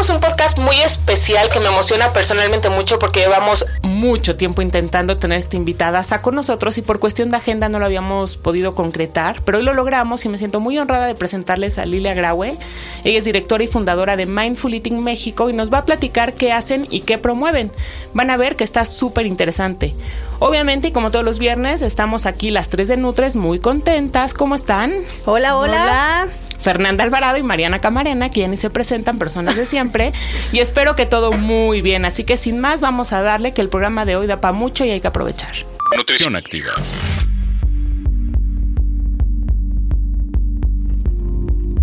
Tenemos un podcast muy especial que me emociona personalmente mucho porque llevamos mucho tiempo intentando tener esta invitada con nosotros y por cuestión de agenda no lo habíamos podido concretar, pero hoy lo logramos y me siento muy honrada de presentarles a Lilia Graue. Ella es directora y fundadora de Mindful Eating México y nos va a platicar qué hacen y qué promueven. Van a ver que está súper interesante. Obviamente, y como todos los viernes, estamos aquí las tres de Nutres muy contentas. ¿Cómo están? Hola, hola. hola. Fernanda Alvarado y Mariana Camarena, quienes se presentan personas de siempre. y espero que todo muy bien. Así que sin más, vamos a darle que el programa de hoy da para mucho y hay que aprovechar. Nutrición activa.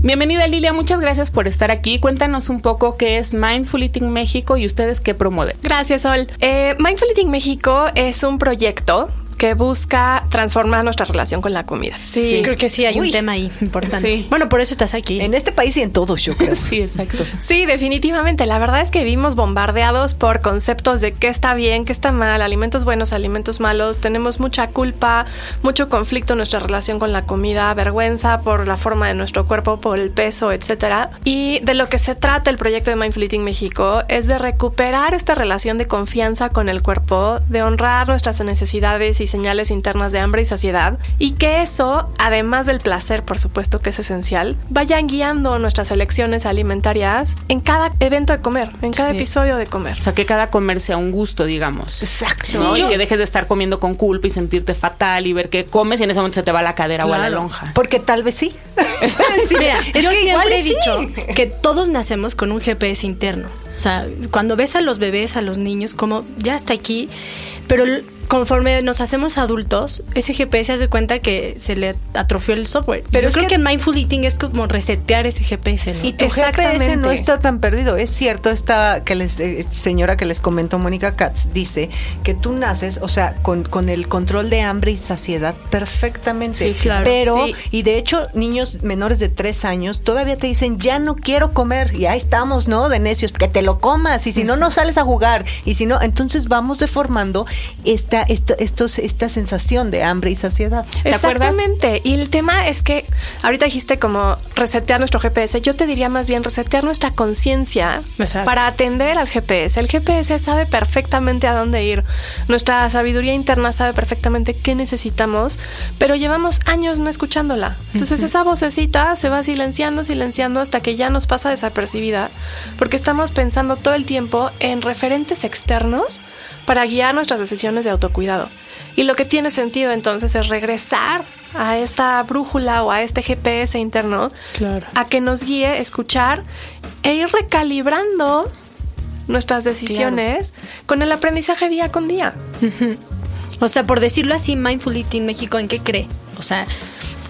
Bienvenida Lilia, muchas gracias por estar aquí. Cuéntanos un poco qué es Mindful Eating México y ustedes qué promueven. Gracias, Sol. Eh, Mindful Eating México es un proyecto que busca transformar nuestra relación con la comida. Sí, creo que sí hay un tema ahí importante. Bueno, por eso estás aquí. En este país y en todos, yo creo. sí, exacto. Sí, definitivamente. La verdad es que vivimos bombardeados por conceptos de qué está bien, qué está mal, alimentos buenos, alimentos malos. Tenemos mucha culpa, mucho conflicto en nuestra relación con la comida, vergüenza por la forma de nuestro cuerpo, por el peso, etcétera. Y de lo que se trata el proyecto de Mindful Eating México es de recuperar esta relación de confianza con el cuerpo, de honrar nuestras necesidades y señales internas de hambre y saciedad y que eso, además del placer, por supuesto que es esencial, vayan guiando nuestras elecciones alimentarias en cada evento de comer, en cada episodio de comer. O sea, que cada comer sea un gusto, digamos. Exacto. Y que dejes de estar comiendo con culpa y sentirte fatal y ver que comes y en ese momento se te va la cadera o la lonja. Porque tal vez sí. Mira, yo siempre he dicho que todos nacemos con un GPS interno. O sea, cuando ves a los bebés, a los niños, como ya está aquí, pero conforme nos hacemos adultos, ese GPS hace cuenta que se le atrofió el software. Pero creo que, que, mindful eating es como resetear ese GPS. ¿no? Y tu GPS no está tan perdido. Es cierto, esta que les, eh, señora que les comentó Mónica Katz dice que tú naces, o sea, con, con el control de hambre y saciedad perfectamente. Sí, claro. Pero, y de hecho, niños menores de tres años todavía te dicen, ya no quiero comer. Y ahí estamos, ¿no? De necios, que te lo comas. Y si no, no sales a jugar. Y si no, entonces vamos deformando esta esta, sensación de hambre y saciedad. ¿Te Exactamente. Y el tema es que ahorita dijiste como resetear nuestro GPS. Yo te diría más bien resetear nuestra conciencia para atender al GPS. El GPS sabe perfectamente a dónde ir. Nuestra sabiduría interna sabe perfectamente qué necesitamos, pero llevamos años no escuchándola. Entonces esa vocecita se va silenciando, silenciando hasta que ya nos pasa desapercibida, porque estamos pensando todo el tiempo en referentes externos para guiar nuestras decisiones de autocuidado. Y lo que tiene sentido entonces es regresar a esta brújula o a este GPS interno a que nos guíe, escuchar e ir recalibrando nuestras decisiones con el aprendizaje día con día. O sea, por decirlo así, Mindful Eating México, ¿en qué cree? O sea,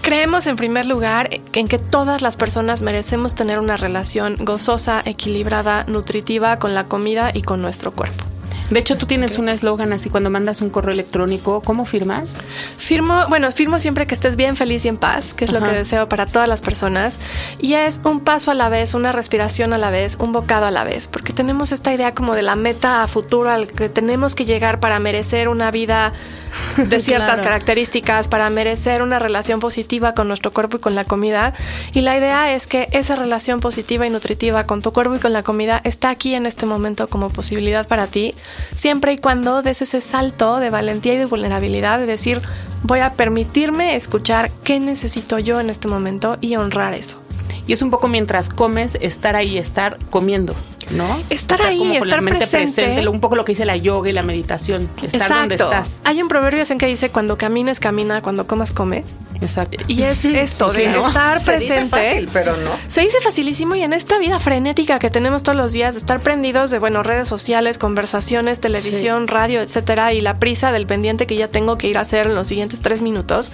Creemos en primer lugar en que todas las personas merecemos tener una relación gozosa, equilibrada, nutritiva con la comida y con nuestro cuerpo. De hecho, tú tienes un eslogan así cuando mandas un correo electrónico. ¿Cómo firmas? Firmo, bueno, firmo siempre que estés bien, feliz y en paz, que es lo que deseo para todas las personas. Y es un paso a la vez, una respiración a la vez, un bocado a la vez, porque tenemos esta idea como de la meta a futuro al que tenemos que llegar para merecer una vida de ciertas características, para merecer una relación positiva con nuestro cuerpo y con la comida. Y la idea es que esa relación positiva y nutritiva con tu cuerpo y con la comida está aquí en este momento como posibilidad para ti siempre y cuando des ese salto de valentía y de vulnerabilidad de decir, voy a permitirme escuchar qué necesito yo en este momento y honrar eso. Y es un poco mientras comes, estar ahí, estar comiendo. ¿no? Estar, ahí, estar presente. Un poco lo que dice la yoga y la meditación. Estar donde estás. Hay un proverbio en que dice cuando camines, camina, cuando comas, come. Exacto. Y es esto de estar presente. Se dice fácil, pero no. Se dice facilísimo y en esta vida frenética que tenemos todos los días, estar prendidos de, bueno, redes sociales, conversaciones, televisión, radio, etcétera, y la prisa del pendiente que ya tengo que ir a hacer en los siguientes tres minutos,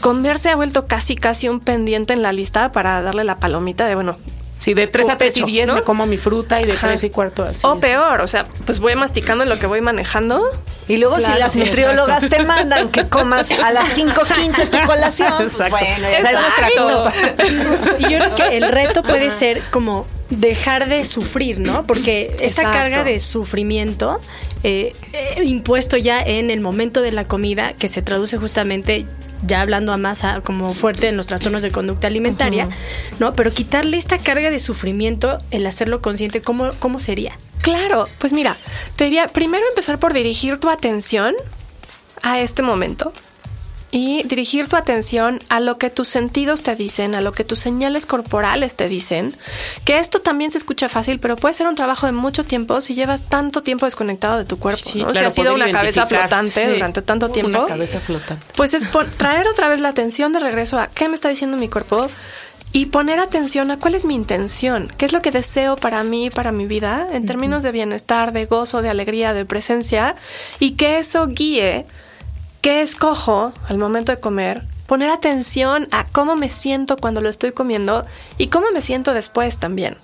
comer se ha vuelto casi, casi un pendiente en la lista para darle la palomita de, bueno, Sí, de 3 a 3 y 10 me como mi fruta y de 3 y cuarto así. O peor, o sea, pues voy masticando en lo que voy manejando. Y luego si las nutriólogas te mandan que comas a las 5.15 tu colación, pues bueno, es nuestra Y yo creo que el reto puede ser como dejar de sufrir, ¿no? Porque esta carga de sufrimiento eh, eh, impuesto ya en el momento de la comida, que se traduce justamente ya hablando a más como fuerte en los trastornos de conducta alimentaria, ¿no? Pero quitarle esta carga de sufrimiento, el hacerlo consciente, ¿cómo, ¿cómo sería? Claro, pues mira, te diría primero empezar por dirigir tu atención a este momento y dirigir tu atención a lo que tus sentidos te dicen, a lo que tus señales corporales te dicen, que esto también se escucha fácil, pero puede ser un trabajo de mucho tiempo si llevas tanto tiempo desconectado de tu cuerpo, si ha sido una cabeza flotante durante tanto tiempo. Una cabeza flotante. Pues es por traer otra vez la atención de regreso a qué me está diciendo mi cuerpo y poner atención a cuál es mi intención, qué es lo que deseo para mí, para mi vida, en términos de bienestar, de gozo, de alegría, de presencia, y que eso guíe ¿Qué escojo al momento de comer? Poner atención a cómo me siento cuando lo estoy comiendo y cómo me siento después también.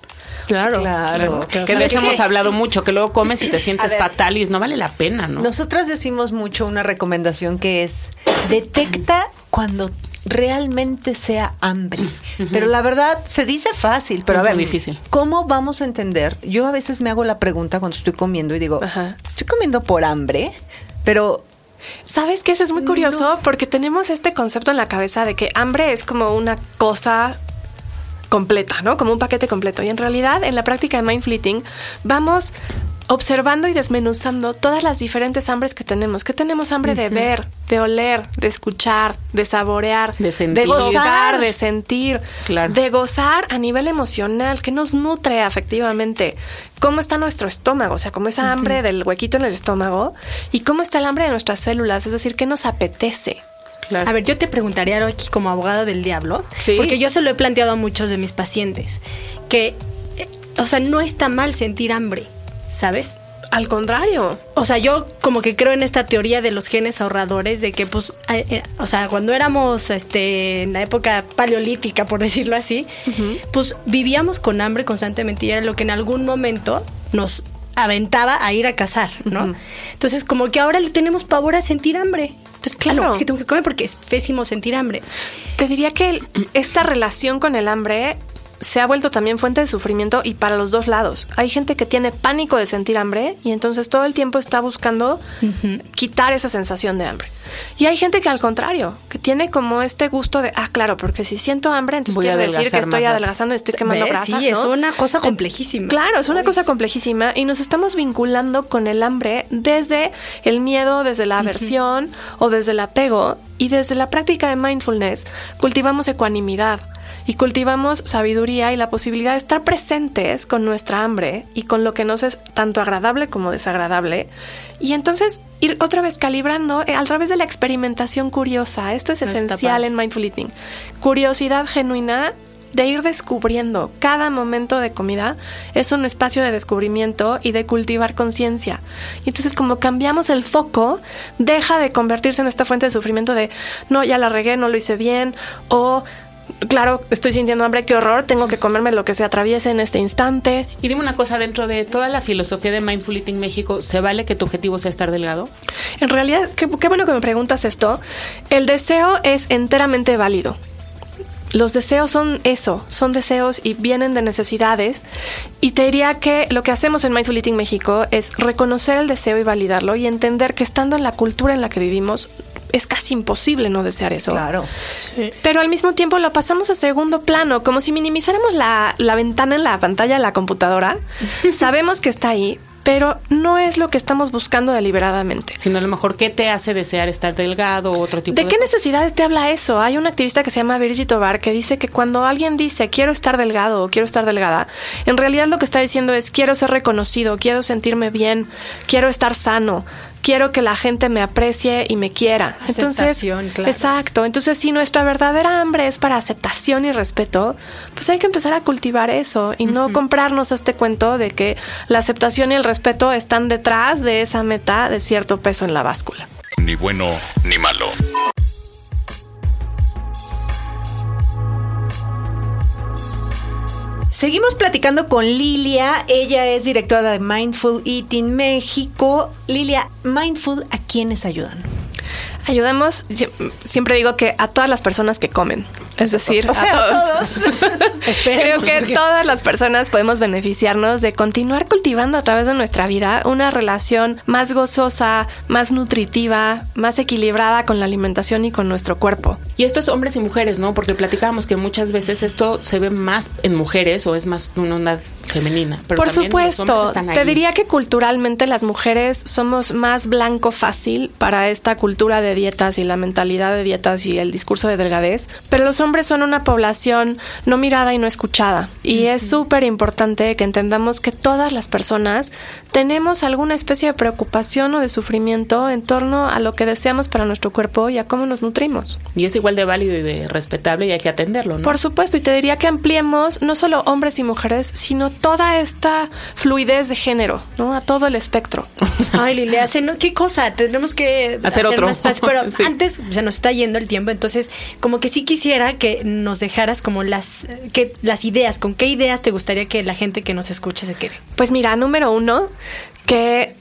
Claro, claro. Que de eso hemos hablado mucho, que luego comes y te sientes fatal y no vale la pena, ¿no? Nosotras decimos mucho una recomendación que es detecta cuando realmente sea hambre. Pero la verdad se dice fácil, pero a ver, difícil. ¿cómo vamos a entender? Yo a veces me hago la pregunta cuando estoy comiendo y digo, estoy comiendo por hambre, pero ¿Sabes que Eso es muy curioso porque tenemos este concepto en la cabeza de que hambre es como una cosa completa, ¿no? Como un paquete completo. Y en realidad, en la práctica de Mind Fleeting, vamos observando y desmenuzando todas las diferentes hambres que tenemos. Que tenemos hambre de ver, de oler, de escuchar, de saborear, de sentir, de gozar, de sentir, de gozar a nivel emocional, que nos nutre afectivamente. Cómo está nuestro estómago, o sea, cómo esa hambre del huequito en el estómago y cómo está el hambre de nuestras células, es decir, qué nos apetece. A ver, yo te preguntaría aquí como abogado del diablo, porque yo se lo he planteado a muchos de mis pacientes, que, eh, o sea, no está mal sentir hambre ¿sabes? Al contrario. O sea, yo como que creo en esta teoría de los genes ahorradores, de que pues, eh, o sea, cuando éramos este, en la época paleolítica, por decirlo así, pues vivíamos con hambre constantemente y era lo que en algún momento nos aventaba a ir a cazar, ¿no? Entonces, como que ahora le tenemos pavor a sentir hambre. Entonces, claro, es que tengo que comer porque es pésimo sentir hambre. Te diría que esta relación con el hambre se ha vuelto también fuente de sufrimiento y para los dos lados. Hay gente que tiene pánico de sentir hambre y entonces todo el tiempo está buscando quitar esa sensación de hambre. Y hay gente que al contrario, que tiene como este gusto de, ah, claro, porque si siento hambre, entonces Voy quiere decir que estoy adelgazando y estoy quemando grasa. Sí, es una cosa complejísima. Claro, es una cosa complejísima y nos estamos vinculando con el hambre desde el miedo, desde la aversión o desde el apego y desde la práctica de mindfulness cultivamos ecuanimidad y cultivamos sabiduría y la posibilidad de estar presentes con nuestra hambre y con lo que nos es tanto agradable como desagradable. Y entonces ir otra vez calibrando eh, a través de la experimentación curiosa. Esto es esencial en Mindful Eating. Curiosidad genuina de ir descubriendo. Cada momento de comida es un espacio de descubrimiento y de cultivar conciencia. Y entonces como cambiamos el foco, deja de convertirse en esta fuente de sufrimiento de, no, ya la regué, no lo hice bien, o claro, estoy sintiendo hambre, qué horror, tengo que comerme lo que se atraviese en este instante. Y dime una cosa, dentro de toda la filosofía de Mindful Eating México, ¿se vale que tu objetivo sea estar delgado? En realidad, qué, bueno que me preguntas esto. El deseo es enteramente válido. Los deseos son eso, son deseos y vienen de necesidades. Y te diría que lo que hacemos en Mindful Eating México es reconocer el deseo y validarlo y entender que estando en la cultura en la que vivimos, es casi imposible no desear eso. Claro. Pero al mismo tiempo lo pasamos a segundo plano, como si minimizáramos la, la ventana en la pantalla de la computadora. Sabemos que está ahí, pero no es lo que estamos buscando deliberadamente. sino a lo mejor qué te hace desear estar delgado o otro tipo de... ¿De qué necesidades te habla eso? Hay una activista que se llama Virgit Tobar que dice que cuando alguien dice quiero estar delgado o quiero estar delgada, en realidad lo que está diciendo es quiero ser reconocido, quiero sentirme bien, quiero estar sano, quiero que la gente me aprecie y me quiera. Entonces, exacto. Entonces, si nuestra verdadera hambre es para aceptación y respeto, pues hay que empezar a cultivar eso y no comprarnos este cuento de que la aceptación y el respeto están detrás de esa meta de cierto peso en la báscula. Ni bueno ni malo. Seguimos platicando con Lilia. Ella es directora de Mindful Eating México. Lilia, Mindful, ¿a quiénes ayudan? Ayudamos, siempre digo que a todas las personas que comen. Es decir, a todos. Creo que todas las personas podemos beneficiarnos de continuar cultivando a través de nuestra vida una relación más gozosa, más nutritiva, más equilibrada con la alimentación y con nuestro cuerpo. Y esto es hombres y mujeres, ¿no? Porque platicábamos que muchas veces esto se ve más en mujeres o es más una onda femenina. Por supuesto, te diría que culturalmente las mujeres somos más blanco fácil para esta cultura de dietas y la mentalidad de dietas y el discurso de delgadez, pero los hombres son una población no mirada y no escuchada. Y es súper importante que entendamos que todas las personas tenemos alguna especie de preocupación o de sufrimiento en torno a lo que deseamos para nuestro cuerpo y a cómo nos nutrimos. Y es igual de válido y de respetable y hay que atenderlo, ¿no? Por supuesto, y te diría que ampliemos no solo hombres y mujeres, sino toda esta fluidez de género, ¿no? A todo el espectro. Ay, Lilia, ¿qué cosa? Tenemos que hacer, otro. pero antes se nos está yendo el tiempo, entonces como que sí quisiera que nos dejaras como las, que, las ideas, con qué ideas te gustaría que la gente que nos escuche se quede. Pues mira, número uno, que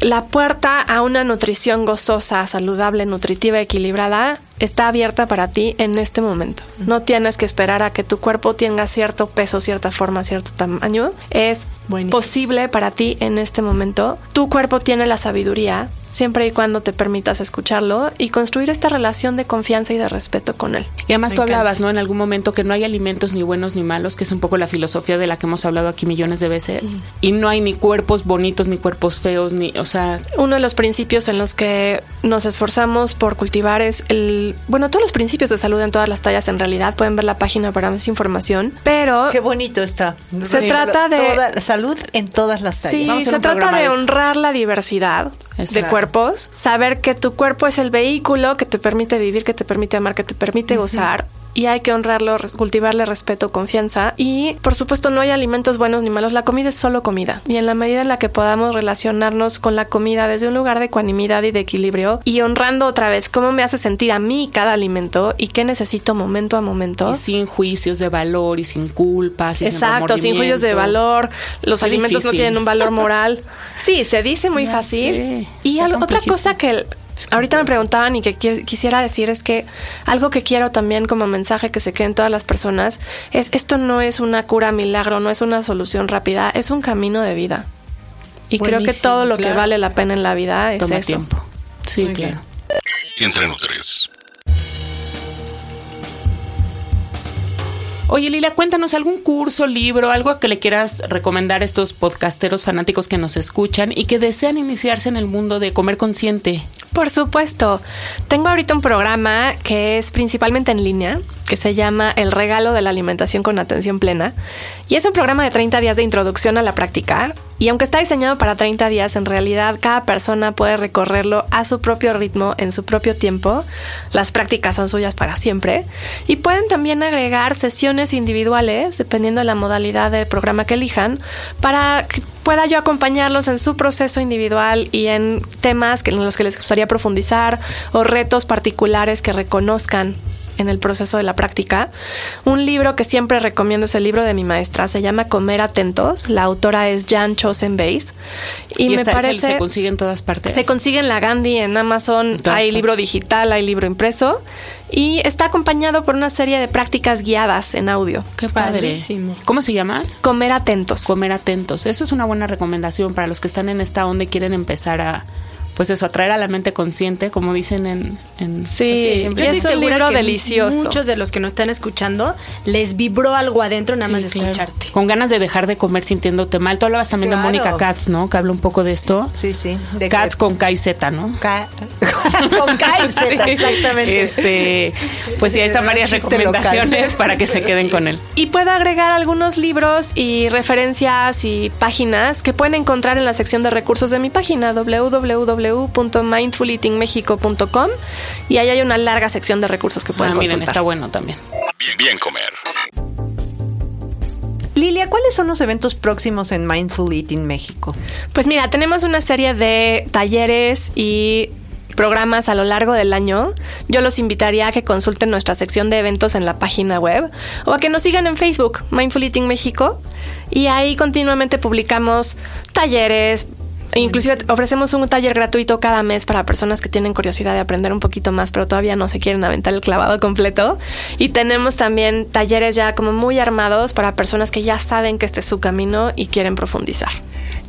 la puerta a una nutrición gozosa, saludable, nutritiva, equilibrada está abierta para ti en este momento. No tienes que esperar a que tu cuerpo tenga cierto peso, cierta forma, cierto tamaño. Es posible para ti en este momento. Tu cuerpo tiene la sabiduría siempre y cuando te permitas escucharlo y construir esta relación de confianza y de respeto con él. Y además tú hablabas, ¿no? En algún momento que no hay alimentos ni buenos ni malos, que es un poco la filosofía de la que hemos hablado aquí millones de veces. Y no hay ni cuerpos bonitos ni cuerpos feos, ni, o sea... Uno de los principios en los que nos esforzamos por cultivar es el... Bueno, todos los principios de salud en todas las tallas en realidad, pueden ver la página para más información, pero... Qué bonito está. Se trata de... salud en todas las tallas. Sí, se trata de honrar la diversidad de cuerpos, saber que tu cuerpo es el vehículo que te permite vivir, que te permite amar, que te permite gozar y hay que honrarlo, cultivarle respeto, confianza y por supuesto no hay alimentos buenos ni malos, la comida es solo comida y en la medida en la que podamos relacionarnos con la comida desde un lugar de ecuanimidad y de equilibrio y honrando otra vez cómo me hace sentir a mí cada alimento y qué necesito momento a momento. Y sin juicios de valor y sin culpas. Exacto, sin, juicios de valor, los alimentos no tienen un valor moral. Sí, se dice muy fácil. y otra cosa que ahorita me preguntaban y que quisiera decir es que algo que quiero también como mensaje que se quede en todas las personas es esto no es una cura milagro, no es una solución rápida, es un camino de vida. Y creo que todo lo que vale la pena en la vida es Toma tiempo. Sí, claro. Entre tres. Oye, Lila, cuéntanos algún curso, libro, algo que le quieras recomendar a estos podcasteros fanáticos que nos escuchan y que desean iniciarse en el mundo de comer consciente. Por supuesto. Tengo ahorita un programa que es principalmente en línea, que se llama El regalo de la alimentación con atención plena. Y es un programa de 30 días de introducción a la práctica. Y aunque está diseñado para 30 días, en realidad cada persona puede recorrerlo a su propio ritmo, en su propio tiempo. Las prácticas son suyas para siempre. Y pueden también agregar sesiones individuales, dependiendo de la modalidad del programa que elijan, para pueda yo acompañarlos en su proceso individual y en temas en los que les gustaría profundizar o retos particulares que reconozcan en el proceso de la práctica. Un libro que siempre recomiendo es el libro de mi maestra, se llama Comer Atentos, la autora es Jan Chosen Base y, me parece se consigue en todas partes. Se consigue en la Gandhi, en Amazon, hay libro digital, hay libro impreso y está acompañado por una serie de prácticas guiadas en audio. Qué padre. ¿Cómo se llama? Comer atentos. Comer atentos. Eso es una buena recomendación para los que están en esta onda y quieren empezar a pues eso, atraer a la mente consciente, como dicen en... en sí, yo estoy es un libro delicioso. Muchos de los que nos están escuchando les vibró algo adentro nada más de escucharte. Con ganas de dejar de comer sintiéndote mal. Tú hablabas también de Mónica Katz, ¿no? Que habla un poco de esto. Sí, sí. De Katz con K y Z, ¿no? con K y Z, exactamente. Este, pues sí, ahí están varias recomendaciones para que se queden con él. Y puedo agregar algunos libros y referencias y páginas que pueden encontrar en la sección de recursos de mi página www.mindfuleatingmexico.com y ahí hay una larga sección de recursos que pueden ah, miren, está bueno también. Bien, bien comer. Lilia, ¿cuáles son los eventos próximos en Mindful Eating México? Pues mira, tenemos una serie de talleres y programas a lo largo del año, yo los invitaría a que consulten nuestra sección de eventos en la página web o a que nos sigan en Facebook, Mindful Eating México, y ahí continuamente publicamos talleres, Inclusive ofrecemos un taller gratuito cada mes para personas que tienen curiosidad de aprender un poquito más, pero todavía no se quieren aventar el clavado completo. Y tenemos también talleres ya como muy armados para personas que ya saben que este es su camino y quieren profundizar.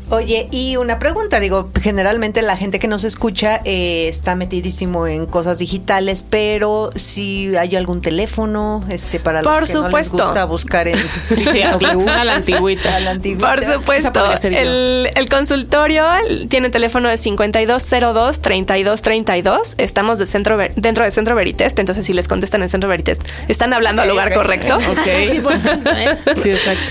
Oye, y una pregunta, digo, generalmente la gente que nos escucha eh, está metidísimo en cosas digitales, pero si hay algún teléfono, este, para los que supuesto. no les gusta buscar en a la antigüita. Por supuesto. El, el, consultorio tiene teléfono de 5202-3232. Estamos de centro, dentro de Centro Veritest, entonces si les contestan en Centro Veritest, están hablando al lugar correcto. Sí, sí, exacto.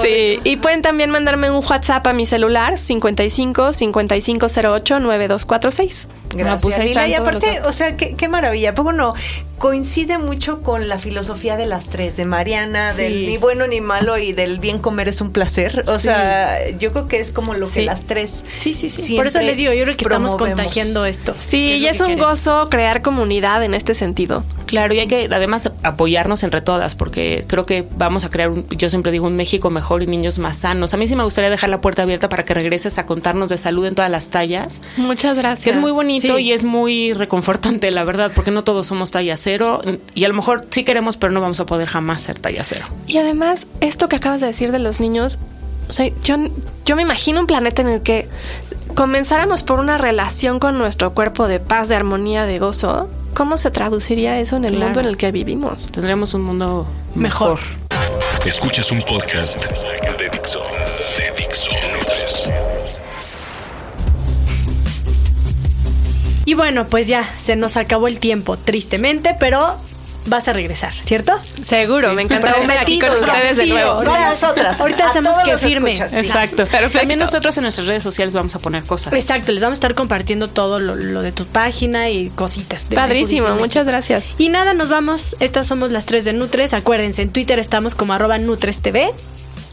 Sí, y pueden también mandarme un WhatsApp a mi celular 55 5508 9246. Gracias. y aparte, o sea, qué, qué maravilla. Poco no coincide mucho con la filosofía de las tres, de Mariana, del ni bueno ni malo y del bien comer es un placer. O sea, yo creo que es como lo que las tres. Sí, sí, sí. Por eso les digo, yo creo que estamos contagiando esto. Sí, y es un gozo crear comunidad en este sentido. Claro, y hay que además apoyarnos entre todas, porque creo que vamos a crear, un, yo siempre digo, un México mejor y niños más sanos. A mí sí me gustaría dejar la puerta abierta para que regreses a contarnos de salud en todas las tallas. Muchas gracias. Que es muy bonito y es muy reconfortante, la verdad, porque no todos somos talla cero y a lo mejor sí queremos, pero no vamos a poder jamás ser talla cero. Y además, esto que acabas de decir de los niños, o sea, yo, yo me imagino un planeta en el que comenzáramos por una relación con nuestro cuerpo de paz, de armonía, de gozo. ¿Cómo se traduciría eso en el mundo en el que vivimos? Tendríamos un mundo mejor. Escuchas un podcast de Dixo. De Dixo. Y bueno, pues ya se nos acabó el tiempo, tristemente, pero vas a regresar, ¿cierto? Seguro, me encanta estar aquí con ustedes de nuevo. nosotras. Ahorita hacemos que firme. Exacto. Pero también nosotros en nuestras redes sociales vamos a poner cosas. Exacto, les vamos a estar compartiendo todo lo, de tu página y cositas. Padrísimo, muchas gracias. Y nada, nos vamos. Estas somos las tres de Nutres. Acuérdense, en Twitter estamos como arroba Nutres TV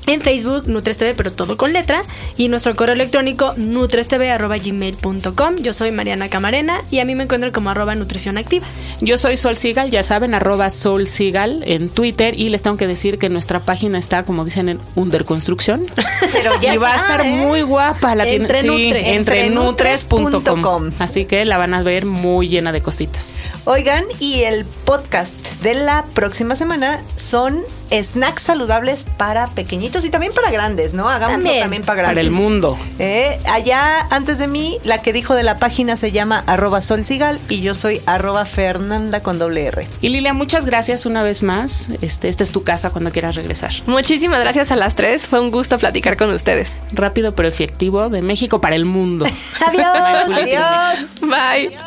en Facebook, NutresTV, pero todo con letra, y nuestro correo electrónico nutrestv.gmail.com. Yo soy Mariana Camarena y a mí me encuentran como arroba nutrición activa. Yo soy Sol Sigal, ya saben, arroba Sol Sigal en Twitter, y les tengo que decir que nuestra página está, como dicen, en under construcción. Pero ya y va a estar ¿eh? muy guapa. La entre tiene, sí, entre nutres.com. Así que la van a ver muy llena de cositas. Oigan, y el podcast de la próxima semana son snacks saludables para pequeñitos y también para grandes, ¿no? Hagámoslo también, para grandes. Para el mundo. Eh, allá, antes de mí, la que dijo de la página se llama arroba solsigal y yo soy arroba fernanda con doble R. Y Lilia, muchas gracias una vez más. Este, esta es tu casa cuando quieras regresar. Muchísimas gracias a las tres. Fue un gusto platicar con ustedes. Rápido pero efectivo de México para el mundo. adiós. adiós. Bye.